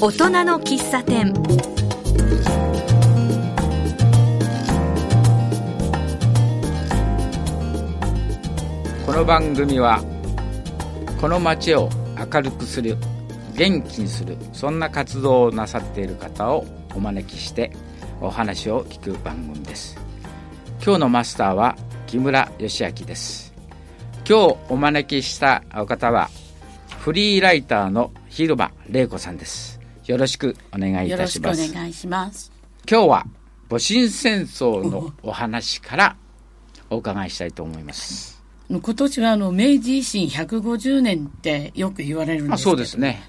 大人の喫茶店。この番組はこの街を明るくする元気にするそんな活動をなさっている方をお招きしてお話を聞く番組です。今日のマスターは木村義明です。今日お招きしたお方はフリーライターの広場玲子さんです。よろしくお願いいたします。よろしくお願いします。今日は戊辰戦争のお話からお伺いしたいと思います。今年はあの明治維新150年ってよく言われるんですけど。あそうですね。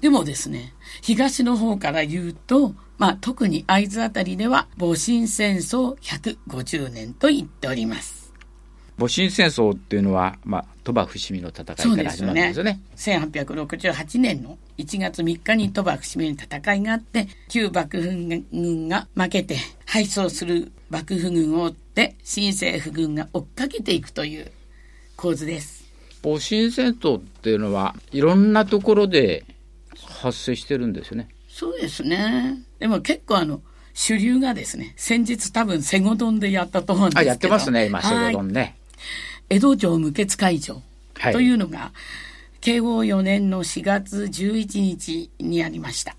でもですね東の方から言うと、まあ、特に会津あたりでは戊辰戦争150年と言っております。戊辰戦争っていうのは、まあ、鳥羽伏見の戦いから始まるんですよね。1868年の1月3日に鳥羽伏見の戦いがあって、旧幕府軍が負けて、敗走する幕府軍を追って、新政府軍が追っかけていくという構図です。戊辰戦争っていうのはいろんなところで発生してるんですよね。そうですね。でも結構あの、主流がですね、先日多分セゴドンでやったと思うんですけあ、ど。やってますね、今、セはいゴドンね。江戸城無血会場はいというのが、慶応4年の4月11日にありました。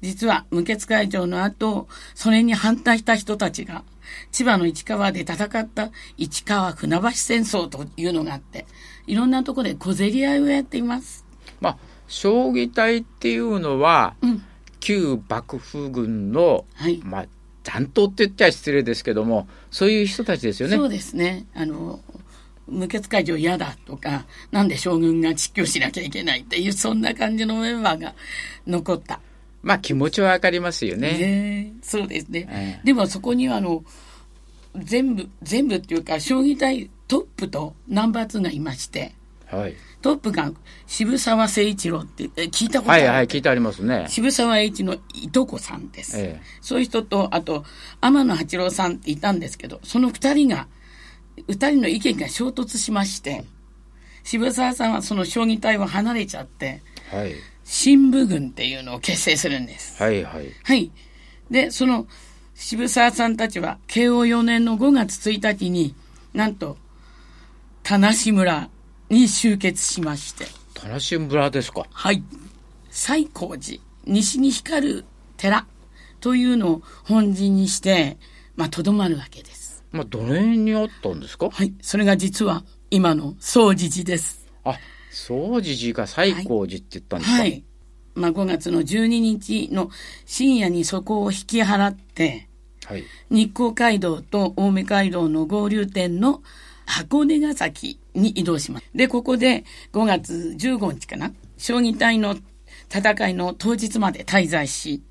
実は無血会場の後、それに反対した人たちが、千葉の市川で戦った市川船橋戦争というのがあって、いろんなところで小競り合いをやっています。まあ、将棋隊っていうのは、うん。旧幕府軍の、はい。まあ、残党って言っちゃ失礼ですけども、そういう人たちですよね。そうですね。あの、無血会場嫌だとか、なんで将軍が実況しなきゃいけないっていう、そんな感じのメンバーが残った。まあ、気持ちはわかりますよね。ねえそうですね。ええでもそこにはあの、全部、全部っていうか、将棋隊トップとナンバー2がいまして、はい。トップが渋沢誠一郎って、え聞いたことある、はいはい、聞いてありますね。渋沢栄一のいとこさんです。ええそういう人と、あと、天野八郎さんっていたんですけど、その二人が、二人の意見が衝突しまして、渋沢さんはその将棋隊を離れちゃって、はい。新武軍っていうのを結成するんです。はいはい。はい。で、その渋沢さんたちは、慶応4年の5月1日に、なんと、田無村に集結しまして、田無村ですか。はい。西光寺、西に光る寺というのを本陣にして、まあ、とどまるわけです。まあ、どの辺にあったんですか？はい。それが実は、今の総持寺です。あ、総持寺が西光寺って言ったんですか、はい。まあ、5月の12日の深夜にそこを引き払って、はい。日光街道と青梅街道の合流点の箱根ヶ崎に移動します。で、ここで5月15日かな、将棋隊の戦いの当日まで滞在し、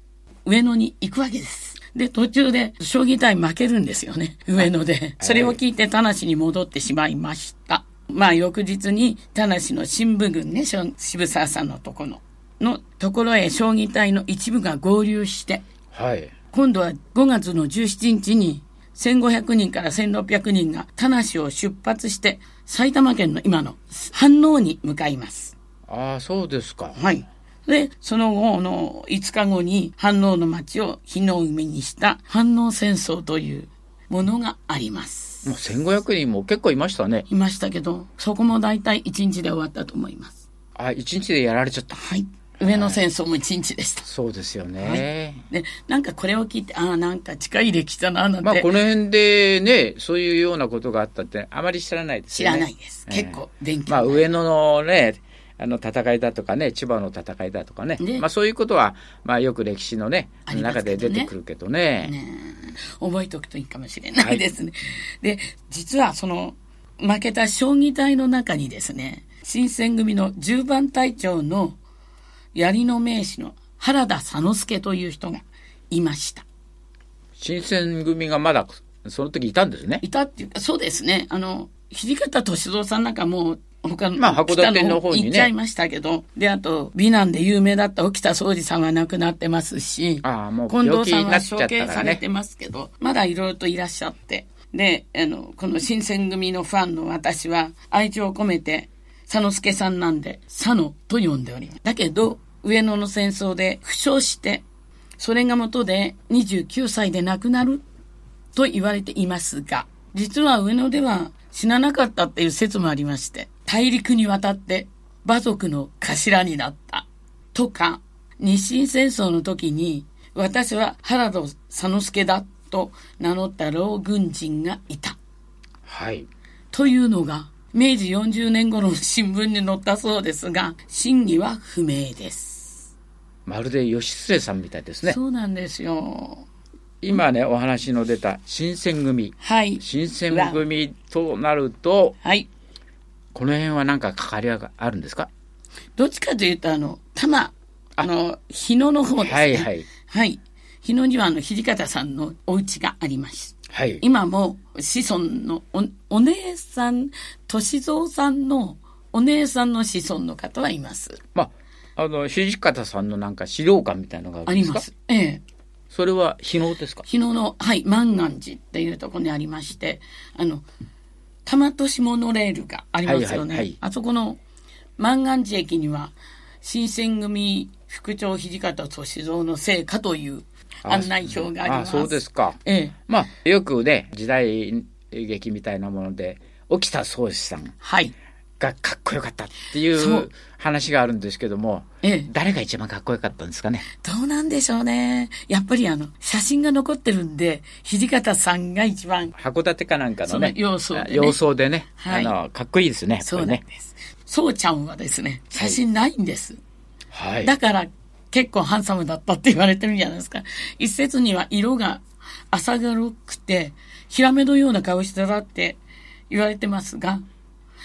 上野に行くわけです。で、途中で将棋隊負けるんですよね、上野で。それを聞いて田無に戻ってしまいました。まあ、翌日に田無の新聞軍ね、渋沢さんのところのところへ将棋隊の一部が合流して、はい。今度は5月の17日に1500人から1600人が田無を出発して埼玉県の今の飯能に向かいます。ああ、そうですか。はい。で、その後の5日後に飯能の町を火の海にした飯能戦争というものがあります。もう1500人も結構いましたね。いましたけど、そこも大体1日で終わったと思います。あ、一日でやられちゃった。はい。上野戦争も1日でした。そうですよね。で、なんかこれを聞いて、ああ、なんか近い歴史だな、なんて。まあ、この辺でね、そういうようなことがあったって、あまり知らないです知よね。らないです。ええ結構勉強。まあ、上野のね、あの戦いだとかね、千葉の戦いだとかね、ねまあそういうことは、まあよく歴史のね、あります中で出てくるけどね。ねえ覚えておくといいかもしれないですね。で、実はその負けた将棋隊の中にですね、新選組の10番隊長の槍の名士の原田佐之助という人がいました。新選組がまだその時いたんですね。いたっていうか、そうですね、あの、土方歳三さんなんかもう、他の、まあ函館の方にね北行っちゃいましたけど、で、あと、美男で有名だった沖田総司さんは亡くなってますし、ああ、もう近藤さんは処刑。されてますけど、まだいろいろといらっしゃって。で、あの、この新選組のファンの私は、愛情を込めて、佐之助さんなんで、佐野と呼んでおります。だけど、上野の戦争で負傷して、それが元で29歳で亡くなると言われていますが、実は上野では死ななかったっていう説もありまして、大陸に渡って馬族の頭になったとか、日清戦争の時に私は原田佐之助だと名乗った老軍人がいた。はい。というのが、明治40年頃の新聞に載ったそうですが、真偽は不明です。まるで義経さんみたいですね。そうなんですよ。今ね、お話の出た新選組。はい。新選組となると、はい。この辺は何か関わりがあるんですか？どっちかというと、あの、玉、あの、日野の方ですね。はいはい。はい。日野には、あの、土方さんのお家があります。はい。今も子孫のおお姉さん、歳三さんのお姉さんの子孫の方はいます。まあ、あの、土方さんのなんか資料館みたいなのがあります。ええ。それは日野ですか？日野の、はい、万願寺っていうところにありまして、あの、玉都市モノレールがありますよね。はいはいはいあそこの万願寺駅には、新選組副長土方歳三の聖火という案内表があります。あそうですか。ええ。まあ、よくね、時代劇みたいなもので、沖田総司さんはい。がかっこよかったっていそうう話があるんですけども、ええ。誰が一番かっこよかったんですかね？どうなんでしょうね。やっぱりあの、写真が残ってるんで、土方さんが一番、函館かなんかのね、様相でね様相でね、はいあの、かっこいいですね、そう。なんです。そうちゃんはですね、写真ないんです。はい。だから結構ハンサムだったって言われてるんじゃないですか。一説には色が浅黒くて、ヒラメのような顔してたって言われてますが、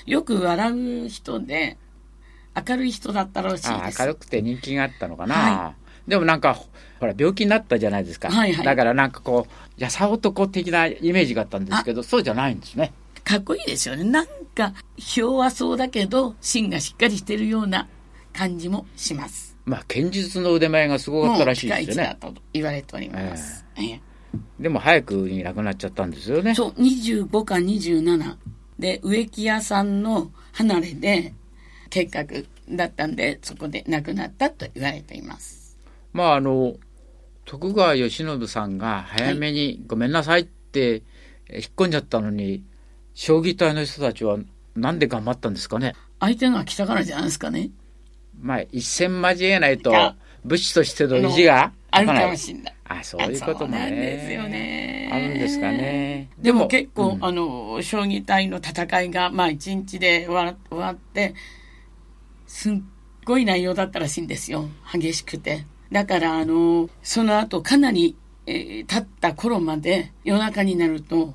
よく笑う人で、明るい人だったらしいあです。明るくて人気があったのかな、はでもなんかほら病気になったじゃないですか、はいはい。だからなんかこうやさ男的なイメージがあったんですけどそうじゃないんですね。かっこいいですよね。なんか、弱そうだけど、芯がしっかりしてるような感じもします。まあ剣術の腕前がすごかったらしいですよもうピカイチだねと言われております。ええ。でも早くに亡くなっちゃったんですよね。そう、25か27で、植木屋さんの離れで、結核だったんで、そこで亡くなったと言われています。まああの徳川慶喜さんが早めに「ごめんなさい」ってえ引っ込んじゃったのに将棋隊の人たちはなんで頑張ったんですかね？相手が来たからじゃないですかね。まあ一戦交えないと武士としての意地があるかもしれない。あそういうこともねですよね。あるんですかねでも結構、うんあの、将棋隊の戦いが、まあ一日で終わ終わって、すっごい内容だったらしいんですよ。激しくて。だから、あの、その後かなり、えー経った頃まで夜中になると、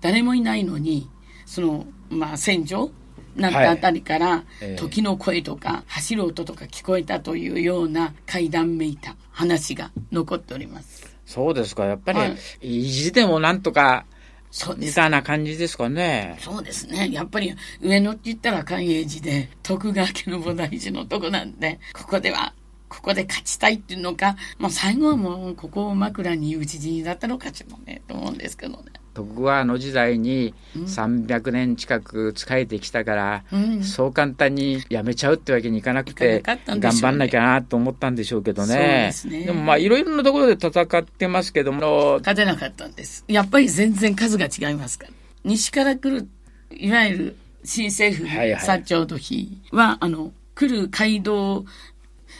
誰もいないのに、その、まあ戦場なったあたりから、ええ時の声とか走る音とか聞こえたというような階段めいた話が残っております。そうですか。やっぱり、はい意地でもなんとか、みそうです。たいな感じですかね。そうですね。やっぱり上野って言ったら寛永寺で、徳川家の菩提寺のとこなんで、ここでは、ここで勝ちたいっていうのか、まあ最後はもうここを枕に討ち死にだったのかしらね、と思うんですけどね。徳川の時代に300年近く仕えてきたから、うん。そう簡単にやめちゃうってわけにいかなくて、頑張んなきゃなと思ったんでしょうけどね。ですねもまあいろいろなところで戦ってますけども、勝てなかったんです。やっぱり全然数が違いますから。西から来る、いわゆる新政府はいはい薩長土肥は、あの、来る街道、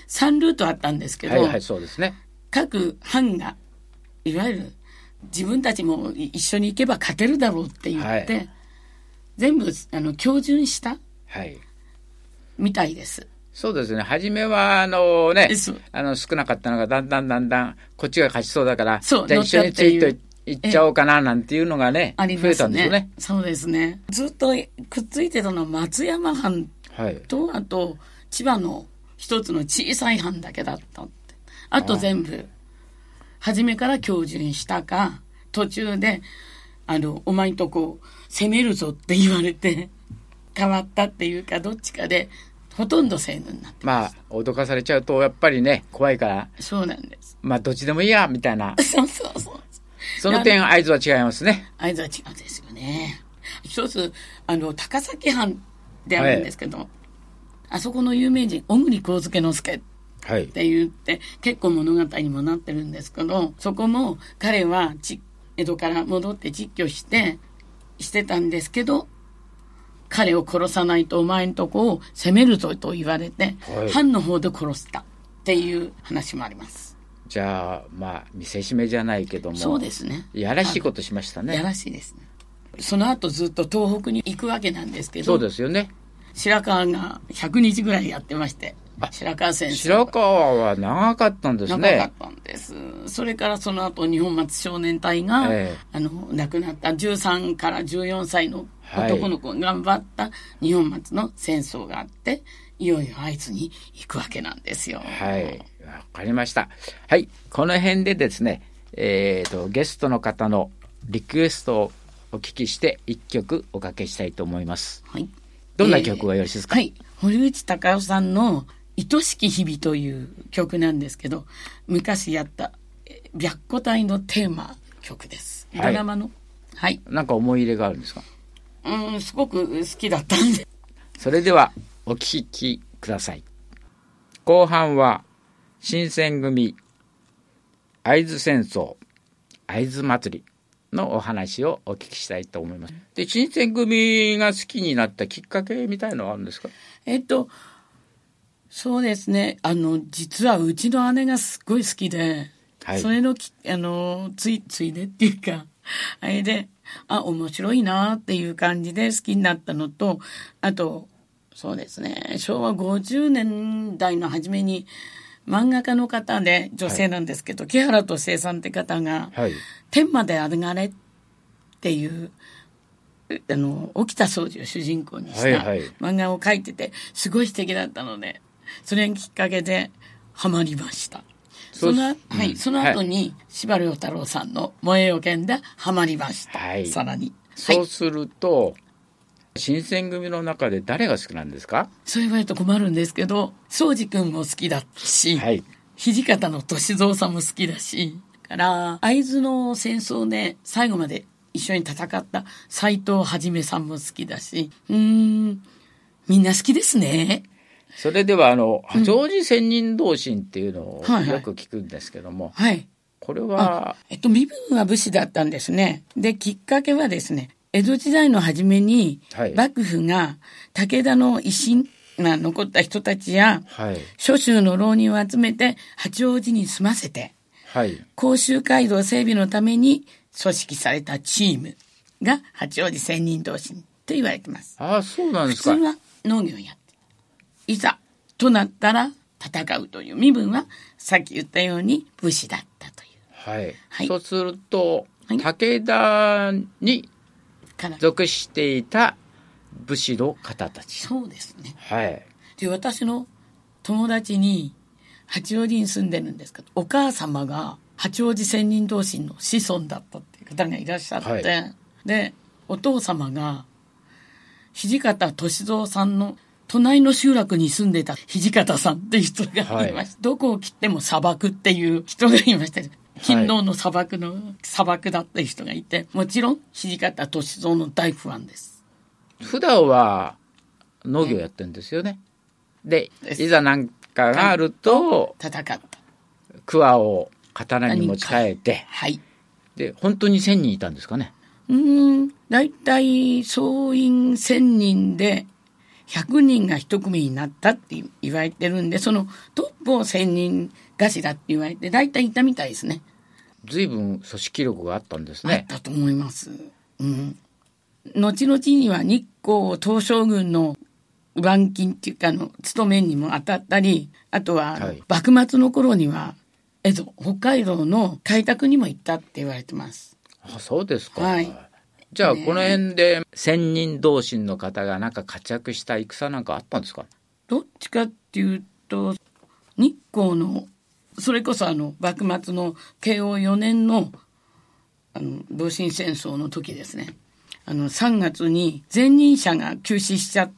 3ルートあったんですけど、はいはい、そうですね。各藩が、いわゆる自分たちも一緒に行けば勝てるだろうって言って、はい全部あの標準したはい。みたいです。そうですね。初めは、あのねあの少なかったのが、だんだんだんだん、こっちが勝ちそうだから、そうじゃあ一緒についていっちゃおうかな、なんていうのがね、あり増えますねたんですよね。そうですね。ずっとくっついてたのは松山藩はい。と、あと千葉の一つの小さい藩だけだった。あと全部、初めから標準したか、途中で、あの、お前んとこ攻めるぞって言われて、変わったっていうか、どっちかで、ほとんど西軍になって。まあ、脅かされちゃうと、やっぱりね、怖いから、そうなんです。まあ、どっちでもいいや、みたいな。そうそうそう。その点、合図は違いますね。合図は違うんですよね。一つ、あの、高崎藩であるんですけど、あそこの有名人、小栗幸介之助っはいって言って、結構物語にもなってるんですけど、そこも彼はち江戸から戻って実居して、してたんですけど、彼を殺さないとお前んとこを攻めるぞと言われて、はい藩の方で殺したっていう話もあります。じゃあまあ見せしめじゃないけどもそうですね。やらしいことしましたやねらしいですね。その後ずっと東北に行くわけなんですけそうど、ですよね白川が100日ぐらいやってまして、白川先生。白川は長かったんです長かっねたんです。それからその後、日本松少年隊が、ええあの、亡くなった13から14歳の男の子が頑張った日本松の戦争があって、いよいよ会津に行くわけなんですよ。はいわかりましたはいこの辺でですねえー、とゲストの方のリクエストをお聞きして一曲おかけしたいと思いますはい。どんな曲がよろしいですか、はい。堀内孝雄さんの愛しき日々という曲なんですけど、昔やったえ白虎隊のテーマ曲です。ドはいラマの？はい。なんか思い入れがあるんですか？うん、すごく好きだったんで。それではお聞きください後半は新選組会津戦争会津祭りのお話をお聞きしたいと思いますで新選組が好きになったきっかけみたいのはあるんですか？えっと、そうですね。あの、実はうちの姉がすっごい好きで、はい。それのき、あの、つい、ついでっていうか、あれで、あ、面白いなっていう感じで好きになったのと、あと、そうですね、昭和50年代の初めに、漫画家の方で、女性なんですけど、木原敏恵さんって方が、はい。天まで上がれっていう、あの、沖田総司を主人公にしたはいはい。漫画を描いてて、すごい素敵だったので、それがきっかけでハマりました。そうその、はい、うんその後に、司馬遼太郎さんの燃えよ剣でハマりました。はいさらに。はそうい。すると、新選組の中で誰が好きなんですか？そう言われると困るんですけど、宗司君も好きだし、はい土方の歳三さんも好きだし、から、会津の戦争で最後まで一緒に戦った斎藤はじめさんも好きだし、うーん、みんな好きですね。それではあの八王子仙人同心っていうのをはいはいよく聞くんですけども、はい。これはえっと、身分は武士だったんですね。で、きっかけはですね、江戸時代の初めに、はい幕府が武田の維新が残った人たちや、はい諸州の浪人を集めて八王子に住ませて、はい甲州街道整備のために組織されたチームが八王子仙人同心と言われてます。ああそうなんですか普通は農業をやいざとなったら戦うという身分はさっき言ったように武士だったという。はい、はい。そうすると、はい武田に属していた武士の方たち。そうですね。はい。で、私の友達に八王子に住んでるんですけど、お母様が八王子仙人同心の子孫だったっていう方がいらっしゃって、はい。で、お父様が土方歳三さんの隣の集落に住んでた土方さんっていう人がいました。どこを切っても砂漠っていう人がいました。勤労の砂漠の砂漠だっていう人がいて、もちろん土方歳三の大ファンです。普段は農業やってるんですよね、でですいざなんかがあると戦った。桑を刀に持ち替えてはい。で本当に1000人いたんですかねうーん、だいたい総員1000人で100人が一組になったって言われてるんで、そのトップを1000人頭って言われて、だいたいいたみたいですね。随分組織力があったんですあっねたと思います。うん。後々には日光東照宮の板金っていうかあの、務めにも当たったり、あとは、はい幕末の頃には、えっと、北海道の開拓にも行ったって言われてます。あそうですか、はいじゃあこの辺で千人同心の方がなんか活躍した戦なんかあったんですか？どっちかっていうと日光のそれこそあの幕末の慶応4年のあの戊辰戦争の時ですね。あの3月に前任者が急死しちゃっ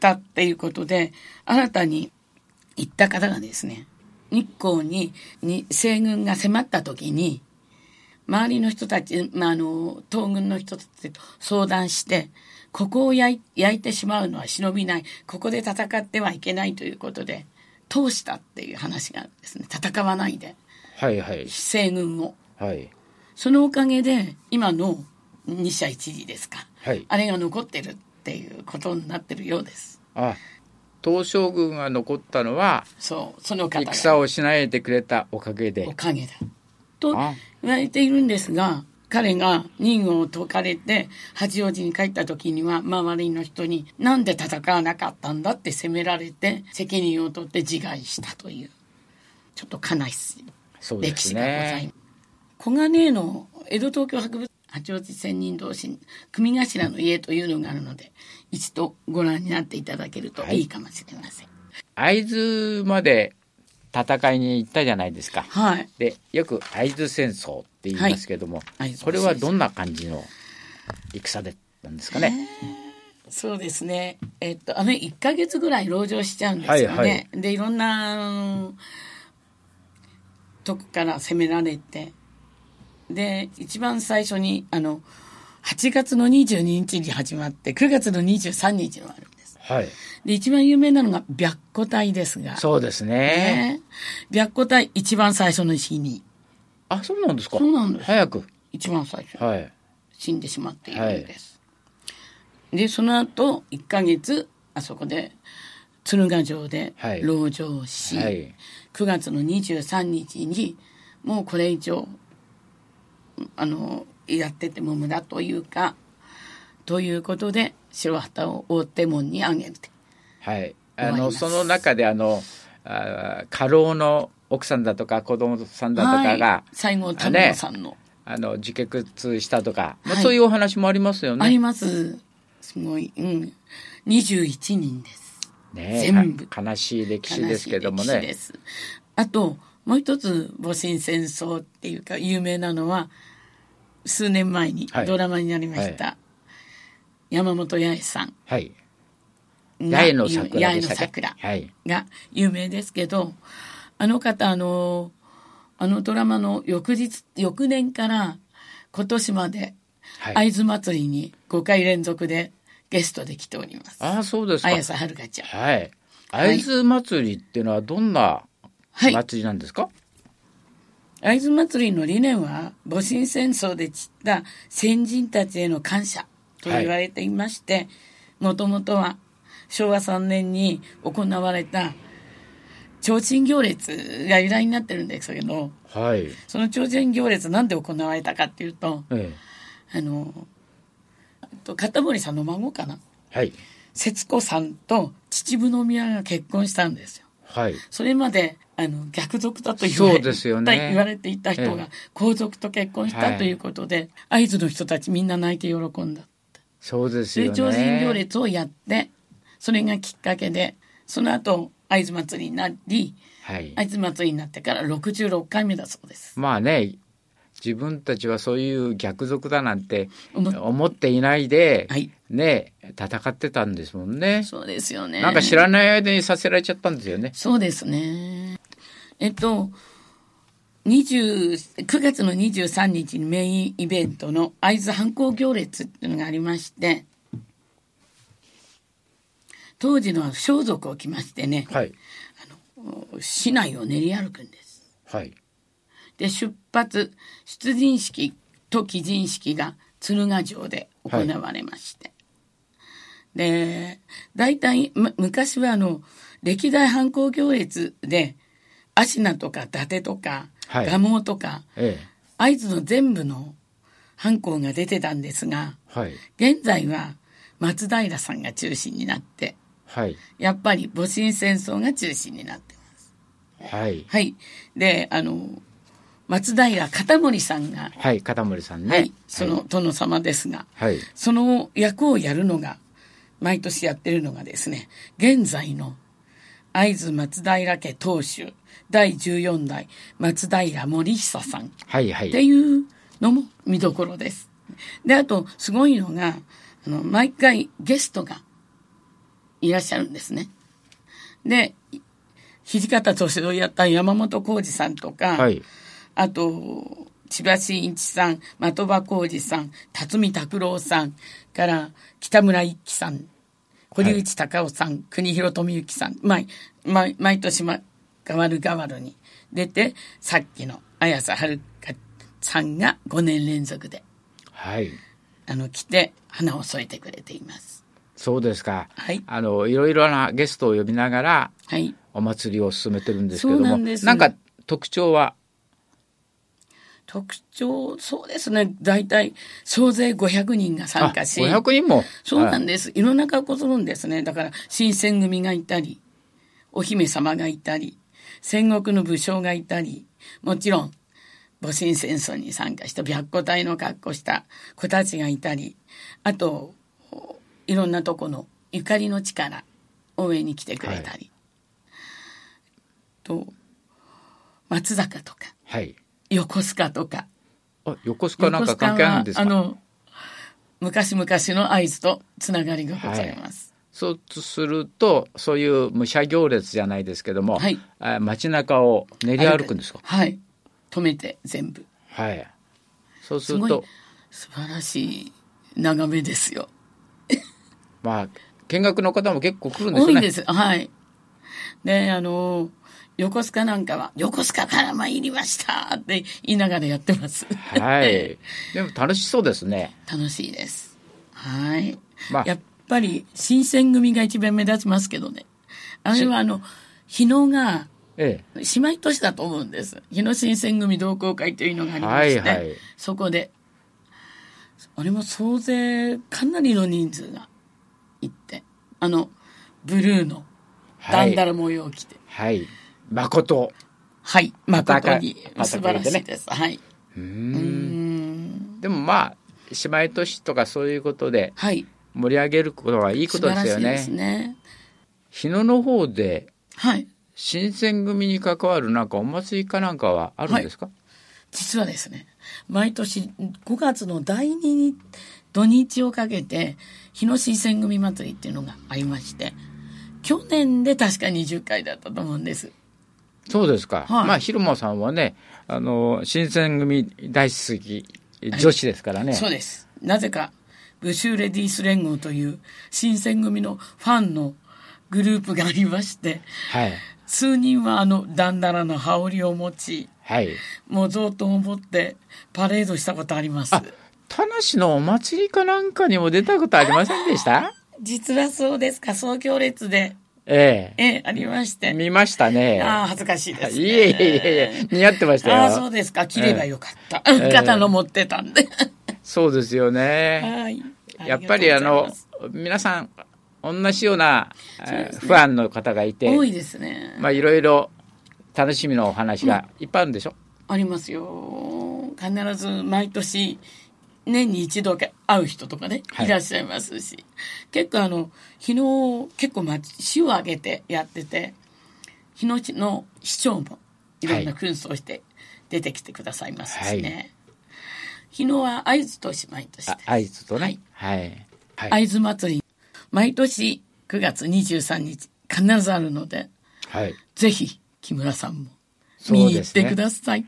たっていうことで新たに行った方がですね日光にに西軍が迫った時に周りの人たち、まあ、あの東軍の人たちと相談してここを焼い焼いてしまうのは忍びないここで戦ってはいけないということで通したっていう話があるんですね。戦わないで。はいはい。西軍を。はい。そのおかげで、今の二社一時ですか。はい。あれが残ってるっていうことになってるようです。あ、東将軍が残ったのは、そう、その方が。戦をしないでくれたおかげでお。かげだ。とあ言われているんですが、彼が任務を解かれて八王子に帰った時には周りの人になんで戦わなかったんだって責められて責任を取って自害したというちょっと悲しい歴史がございます。ね。小金井の江戸東京博物八王子仙人同士組頭の家というのがあるので一度ご覧になっていただけるといいかもしれません。会津まで戦いに行ったじゃないですか。はい。で、よく会津戦争って言いますけども、会津これはどんな感じの戦でなんですかね。そうですね。えっと、あの、1ヶ月ぐらい籠城しちゃうんですよね。はいはいで、いろんな、とこから攻められて、で、一番最初に、あの、8月の22日に始まって、9月の23日のあるんです。はい。で、一番有名なのが白虎隊ですが、そうですね。ね白虎隊一番最初の日に、あ、そうなんですか？そうなんです早く。一番最初、はい。死んでしまっているんです。で、その後、1ヶ月、あそこで、鶴ヶ城ではい籠城し、はい。9月の23日に、もうこれ以上、あの、やってても無駄というか、ということで、白旗を大手門に上げるって。はい。あの、その中で、あの、あ家老の奥さんだとか子供さんだとかが、はい、西郷太郎さんの、あの、自決したとか、まあはいそういうお話もありますよね。あります。すごい、うん。21人です。ねえ全部か悲しい歴史ですけどもね。あと、もう一つ、戊辰戦争っていうか、有名なのは、数年前にはいドラマになりました、山本八重さんはい。が八重の桜でしたっけ？の桜はい。が有名ですけど、あの方、あの、あのドラマの翌日、翌年から今年まで、はい。会津祭りに5回連続でゲストで来ております。ああ、そうですか。綾瀬はるかちゃん。はい。会津祭りっていうのはどんなはい。祭りなんですか、会津祭りの理念は戊辰戦争で散った先人たちへの感謝と言われていましてもともとは昭和3年に行われた提灯行列が由来になってるんですけどはい。その提灯行列なんで行われたかっていうとえあのと片森さんの孫かな？え。はい。節子さんと秩父宮が結婚したんですよ。はい。それまであの逆賊だと言われね言われていた人がええ皇族と結婚したということで、会津の人たちみんな泣いて喜んだ。そうですよね。超人行列をやって、それがきっかけで、その後会津祭りになり、はい。会津祭りになってから66回目だそうです。まあね、自分たちはそういう逆賊だなんて思っ思っていないで、はい。ね、戦ってたんですもんね。そうですよね。なんか知らない間にさせられちゃったんですよね。そうですね。えっと、20 9月の23日にメインイベントの会津反抗行列っていうのがありまして、当時の装束を着ましてね、はい。市内を練り歩くんです。はい。で、出発、出陣式と帰陣式が鶴ヶ城で行われまして。で、大体、む昔はあの、歴代反抗行列で、芦名とか伊達とか、はい蒲生とか、え会津の全部の反抗が出てたんですが、え。はい。現在は松平さんが中心になって、はい。やっぱり戊辰戦争が中心になってます。はい。はい。で、あの、松平片森さんが、はい。片森さんね。はい、その殿様ですが、はい。その役をやるのが、毎年やってるのがですね、現在の会津松平家当主第14代松平森久さんっはい。はい。ていうのも見どころです。で、あと、すごいのが、あの、毎回ゲストがいらっしゃるんですね。で、土方歳三をやった山本浩二さんとか、はい。あと、千葉真一さん、的場浩二さん、辰巳拓郎さんから北村一輝さん、堀内隆夫さん、国広富之さん、毎毎毎年、ま、変わる変わるに出て、さっきの綾瀬はるかさんが5年連続で、はい。あの、来て、花を添えてくれています。そうですか。はいあの、いろいろなゲストを呼びながら、はい。お祭りを進めてるんですけども、なんですか特徴は、特徴、そうですね。大体、総勢500人が参加し。あ500人も？そうなんでです。いろんな格好するんですね。だから、新選組がいたり、お姫様がいたり、戦国の武将がいたり、もちろん、戊辰戦争に参加した白虎隊の格好した子たちがいたり、あと、いろんなとこのゆかりの地から応援に来てくれたり、と、松坂とか、はい。横須賀とか、あ、横須賀なんか関係あるんですか？あの、昔々の合図とつながりがございます。そうすると、そういう武者行列じゃないですけども、はいあ街中を練り歩くんですか？はい。止めて全部。はい。そうすすごいると、素晴らしい眺めですよ。まあ、見学の方も結構来るんですよね。多いんです。はい。で、あの、横須賀なんかは、横須賀から参りましたって言いながらやってます。はい。でも楽しそうですね。楽しいです。はい。まあやっぱり、新選組が一番目立ちますけどね。あれはあの、日野が、ええ。姉妹都市だと思うんです。日野新選組同好会というのがありまして、はいはいそこで、あれも総勢かなりの人数が行って、あの、ブルーのダンダラ模様を着て、はい。誠。はい、誠に素晴らしいです。はい。うん。でもまあ、姉妹都市とかそういうことではい。盛り上げることはいいことですよね。ね。日野の方で、はい。新選組に関わるなんかお祭りかなんかはあるんですか、実はですね、毎年5月の第2に土日をかけて、日野新選組祭りっていうのがありまして、去年で確か20回だったと思うんです。そうですか。はいまあ、昼間さんはね、あの、新選組大好き女子ですからね。そうです。なぜか、ブシューレディース連合という新選組のファンのグループがありまして、はい。数人はあの、ダンダラの羽織を持ち、はい。もう贈答を持ってパレードしたことあります。あ田無のお祭りかなんかにも出たことありませんでした？実はそうです。仮想行列で、ええええ、ありまして。見ましたね。ああ、恥ずかしいです、ね。いえいえいえいえ、似合ってましたよ。ああ、そうですか。切ればよかった。肩の持ってたんで。そうですよね。はい。やっぱりあの皆さん、同じような、えーですねファンの方がいて、多いですね。まあいろいろ楽しみのお話がいっぱいあるんでしょ、ありますよ。必ず毎年、年に一度会う人とかね、はいい、らっしゃいますし。結構あの、日野、結構市を挙げてやってて、日野市の市長もいろんな紛争して出てきてくださいますしね。日野は会津と姉妹としてあ。合図とはいね。はい。はい。会津祭り、毎年9月23日必ずあるので、はい。ぜひ木村さんもそ見に行ってください。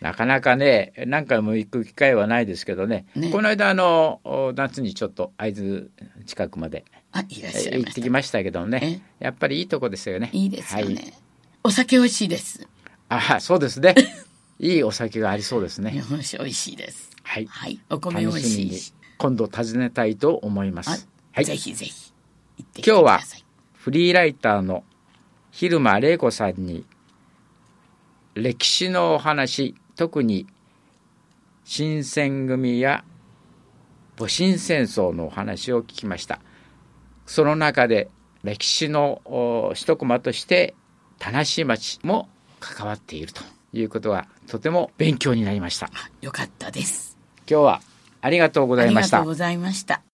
なかなかね、何回も行く機会はないですけどね。ねこの間、あの、お夏にちょっと会津近くまであ、いらっしゃい。行っきましたけどね。やっぱりいいとこですよね。いいですよね。はいお酒美味しいです。あ、そうですね。いいお酒がありそうですね。日本酒美味しいです。はい。はい。お米美味しいし。今度訪ねたいと思います。あはい。ぜひぜひ今日は。フリーライターの蛭間玲子さんに歴史のお話特に新選組や戊辰戦争のお話を聞きましたその中で歴史のお一コマとして田無町も関わっているということはとても勉強になりましたあよかったです。今日はありがとうございましたありがとうございました。